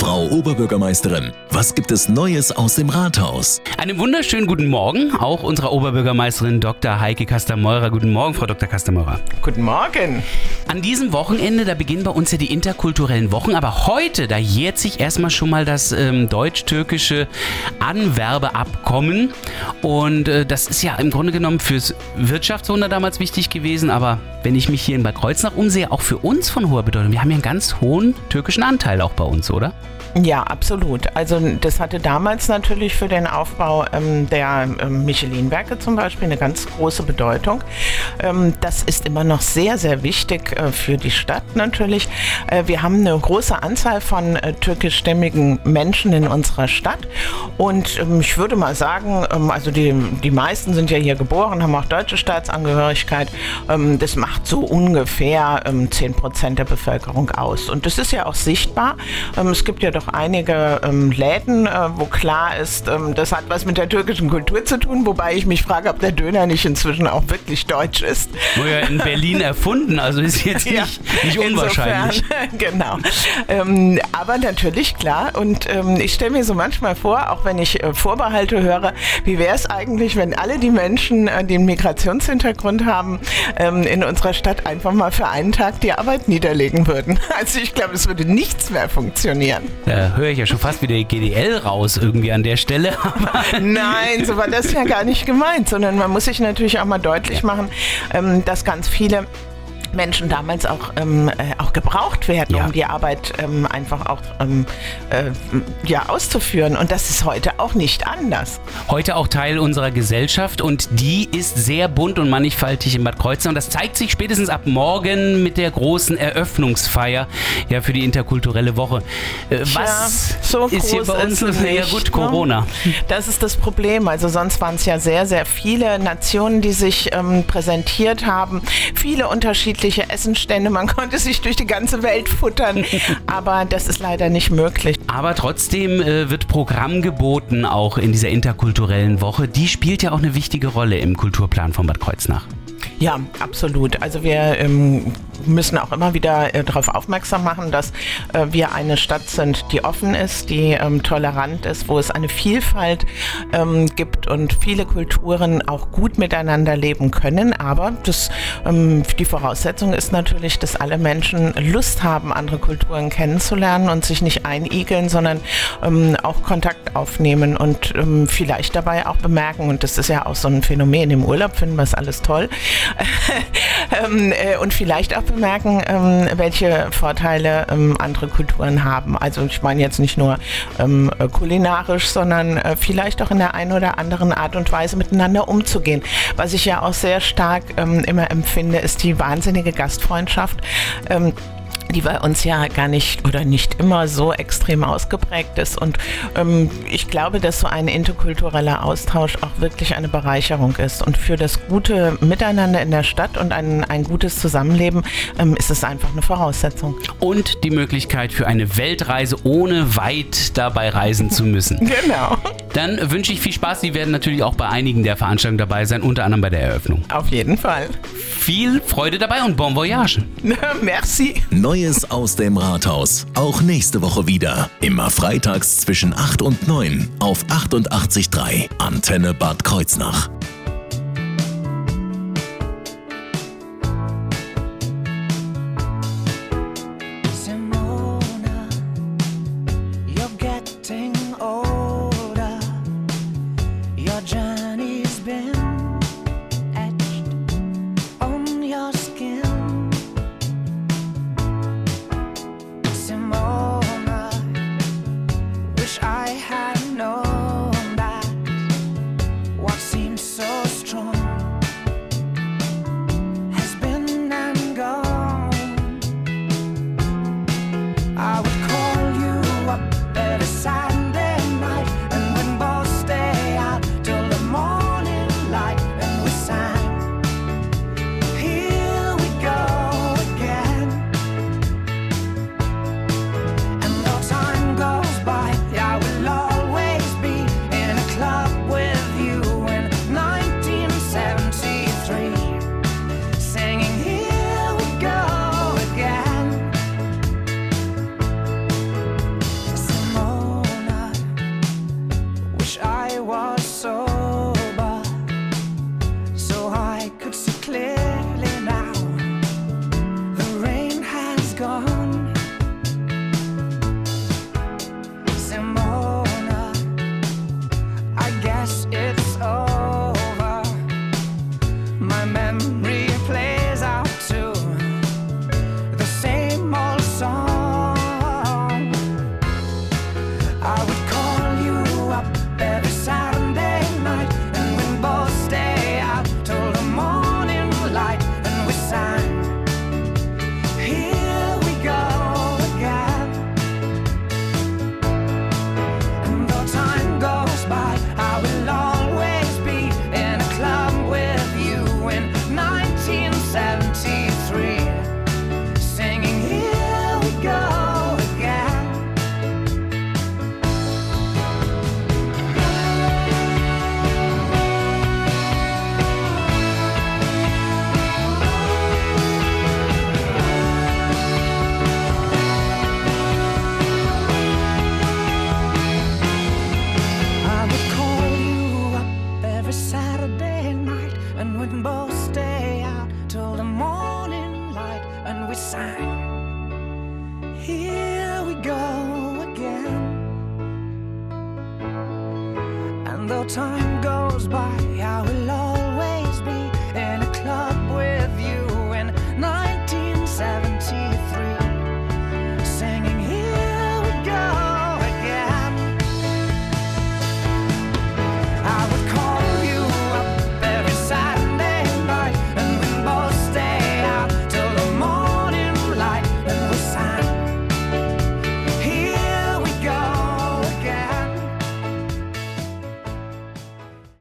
Frau Oberbürgermeisterin, was gibt es Neues aus dem Rathaus? Einen wunderschönen guten Morgen, auch unserer Oberbürgermeisterin Dr. Heike Kastermeurer. Guten Morgen, Frau Dr. Kastermeurer. Guten Morgen. An diesem Wochenende, da beginnen bei uns ja die interkulturellen Wochen, aber heute, da jährt sich erstmal schon mal das ähm, deutsch-türkische Anwerbeabkommen. Und äh, das ist ja im Grunde genommen fürs Wirtschaftswunder damals wichtig gewesen, aber wenn ich mich hier in Bad Kreuznach umsehe, auch für uns von hoher Bedeutung. Wir haben ja einen ganz hohen türkischen Anteil auch bei uns, oder? Ja, absolut. Also das hatte damals natürlich für den Aufbau ähm, der ähm, Michelin-Werke zum Beispiel eine ganz große Bedeutung. Ähm, das ist immer noch sehr, sehr wichtig äh, für die Stadt natürlich. Äh, wir haben eine große Anzahl von äh, türkischstämmigen Menschen in unserer Stadt und ähm, ich würde mal sagen, ähm, also die, die meisten sind ja hier geboren, haben auch deutsche Staatsangehörigkeit. Ähm, das macht so ungefähr 10 Prozent der Bevölkerung aus. Und das ist ja auch sichtbar. es gibt ja doch einige ähm, Läden, äh, wo klar ist, ähm, das hat was mit der türkischen Kultur zu tun, wobei ich mich frage, ob der Döner nicht inzwischen auch wirklich deutsch ist. Wo ja in Berlin erfunden, also ist jetzt nicht, ja, nicht unwahrscheinlich. Insofern, genau. Ähm, aber natürlich klar und ähm, ich stelle mir so manchmal vor, auch wenn ich äh, Vorbehalte höre, wie wäre es eigentlich, wenn alle die Menschen, äh, die einen Migrationshintergrund haben, ähm, in unserer Stadt einfach mal für einen Tag die Arbeit niederlegen würden. Also ich glaube, es würde nichts mehr funktionieren. Da höre ich ja schon fast wieder die GDL raus irgendwie an der Stelle. Nein, so war das ja gar nicht gemeint, sondern man muss sich natürlich auch mal deutlich machen, ähm, dass ganz viele Menschen damals auch, ähm, äh, auch gebraucht werden, ja. um die Arbeit ähm, einfach auch ähm, äh, ja, auszuführen. Und das ist heute auch nicht anders. Heute auch Teil unserer Gesellschaft und die ist sehr bunt und mannigfaltig in Bad Kreuznach. Und das zeigt sich spätestens ab morgen mit der großen Eröffnungsfeier ja, für die interkulturelle Woche. Äh, was ja, so ist hier bei uns? Ist ja gut, ne? Corona. Das ist das Problem. Also sonst waren es ja sehr, sehr viele Nationen, die sich ähm, präsentiert haben. Viele unterschiedliche unterschiedliche Essenstände. Man konnte sich durch die ganze Welt futtern, aber das ist leider nicht möglich. Aber trotzdem äh, wird Programm geboten, auch in dieser interkulturellen Woche. Die spielt ja auch eine wichtige Rolle im Kulturplan von Bad Kreuznach. Ja, absolut. Also wir ähm, müssen auch immer wieder äh, darauf aufmerksam machen, dass äh, wir eine Stadt sind, die offen ist, die ähm, tolerant ist, wo es eine Vielfalt ähm, gibt und viele Kulturen auch gut miteinander leben können. Aber das, ähm, die Voraussetzung ist natürlich, dass alle Menschen Lust haben, andere Kulturen kennenzulernen und sich nicht einigeln, sondern ähm, auch Kontakt aufnehmen und ähm, vielleicht dabei auch bemerken. Und das ist ja auch so ein Phänomen. Im Urlaub finden wir es alles toll. ähm, äh, und vielleicht auch bemerken, ähm, welche Vorteile ähm, andere Kulturen haben. Also ich meine jetzt nicht nur ähm, kulinarisch, sondern äh, vielleicht auch in der einen oder anderen Art und Weise miteinander umzugehen. Was ich ja auch sehr stark ähm, immer empfinde, ist die wahnsinnige Gastfreundschaft ähm, die bei uns ja gar nicht oder nicht immer so extrem ausgeprägt ist. Und ähm, ich glaube, dass so ein interkultureller Austausch auch wirklich eine Bereicherung ist. Und für das gute Miteinander in der Stadt und ein, ein gutes Zusammenleben ähm, ist es einfach eine Voraussetzung. Und die Möglichkeit für eine Weltreise, ohne weit dabei reisen zu müssen. genau. Dann wünsche ich viel Spaß. Sie werden natürlich auch bei einigen der Veranstaltungen dabei sein, unter anderem bei der Eröffnung. Auf jeden Fall. Viel Freude dabei und bon voyage. Merci. Neues aus dem Rathaus. Auch nächste Woche wieder. Immer freitags zwischen 8 und 9 auf 88.3 Antenne Bad Kreuznach. grass is sign. Here we go again. And though time goes by,